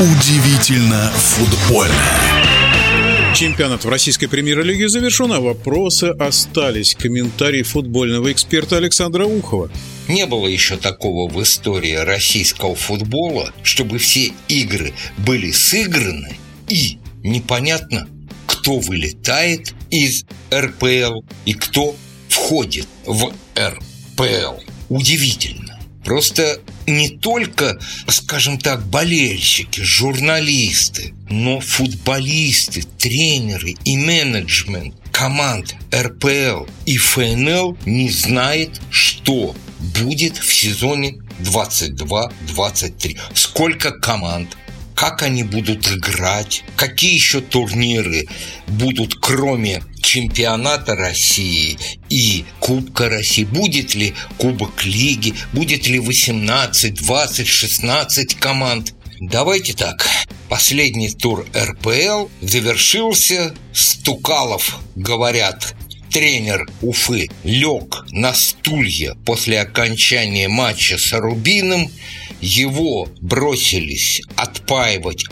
Удивительно футбольно. Чемпионат в российской премьер-лиге завершен, а вопросы остались. Комментарий футбольного эксперта Александра Ухова. Не было еще такого в истории российского футбола, чтобы все игры были сыграны и непонятно, кто вылетает из РПЛ и кто входит в РПЛ. Удивительно. Просто не только, скажем так, болельщики, журналисты, но футболисты, тренеры и менеджмент команд РПЛ и ФНЛ не знает, что будет в сезоне 22-23. Сколько команд, как они будут играть, какие еще турниры будут, кроме чемпионата России и Кубка России. Будет ли Кубок Лиги, будет ли 18, 20, 16 команд. Давайте так. Последний тур РПЛ завершился. Стукалов, говорят, тренер Уфы лег на стулья после окончания матча с Рубином его бросились отпаивать,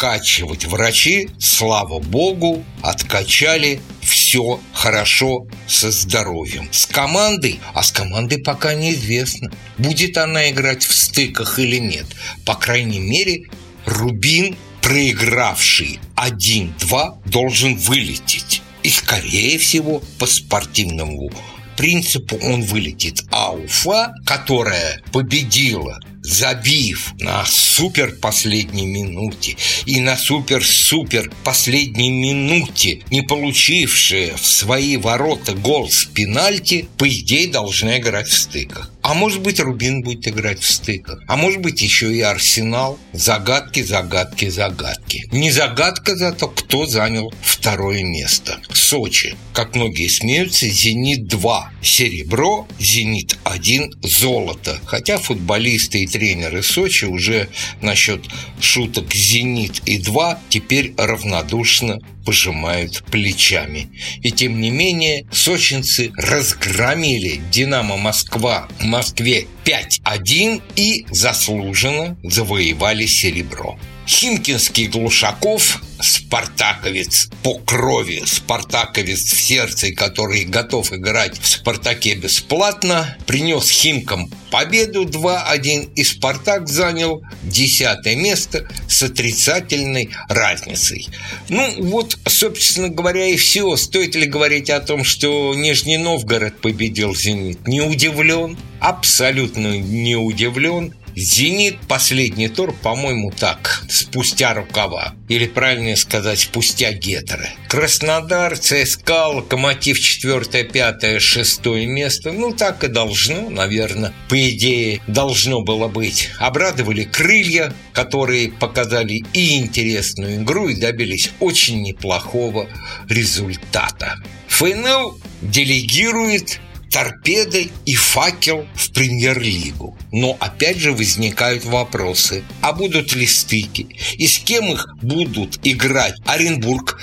откачивать врачи, слава богу, откачали, все хорошо со здоровьем. С командой, а с командой пока неизвестно, будет она играть в стыках или нет. По крайней мере, Рубин, проигравший 1-2, должен вылететь. И, скорее всего, по спортивному принципу он вылетит. А Уфа, которая победила забив на супер последней минуте и на супер-супер последней минуте, не получившие в свои ворота гол с пенальти, по идее должны играть в стыках. А может быть, Рубин будет играть в стыках. А может быть, еще и Арсенал. Загадки, загадки, загадки. Не загадка зато, кто занял второе место. Сочи. Как многие смеются, «Зенит-2» серебро, «Зенит-1» золото. Хотя футболисты и тренеры Сочи уже насчет шуток «Зенит» и «2» теперь равнодушно пожимают плечами. И тем не менее, сочинцы разгромили «Динамо Москва» в Москве 5-1 и заслуженно завоевали серебро. Химкинский Глушаков, спартаковец по крови, спартаковец в сердце, который готов играть в «Спартаке» бесплатно, принес Химкам победу 2-1, и «Спартак» занял десятое место с отрицательной разницей. Ну, вот, собственно говоря, и все. Стоит ли говорить о том, что Нижний Новгород победил «Зенит»? Не удивлен, абсолютно не удивлен. «Зенит» последний тур, по-моему, так, спустя рукава. Или, правильнее сказать, спустя гетеры. Краснодар, ЦСКА, Локомотив 4, 5, 6 место. Ну, так и должно, наверное. По идее, должно было быть. Обрадовали крылья, которые показали и интересную игру, и добились очень неплохого результата. ФНЛ делегирует торпеды и факел в премьер-лигу. Но опять же возникают вопросы, а будут ли стыки? И с кем их будут играть Оренбург,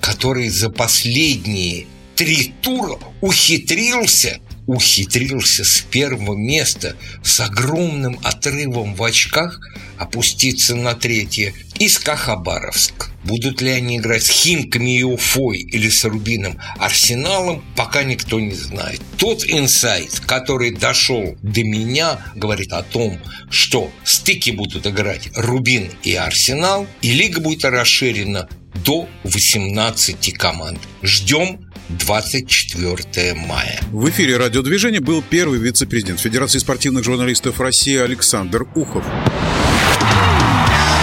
который за последние три тура ухитрился ухитрился с первого места с огромным отрывом в очках опуститься на третье. И Хабаровск. Будут ли они играть с Химками и Уфой или с Рубином Арсеналом, пока никто не знает. Тот инсайт, который дошел до меня, говорит о том, что стыки будут играть Рубин и Арсенал, и лига будет расширена до 18 команд. Ждем 24 мая. В эфире радиодвижения был первый вице-президент Федерации спортивных журналистов России Александр Ухов.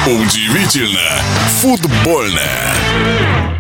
Удивительно футбольное.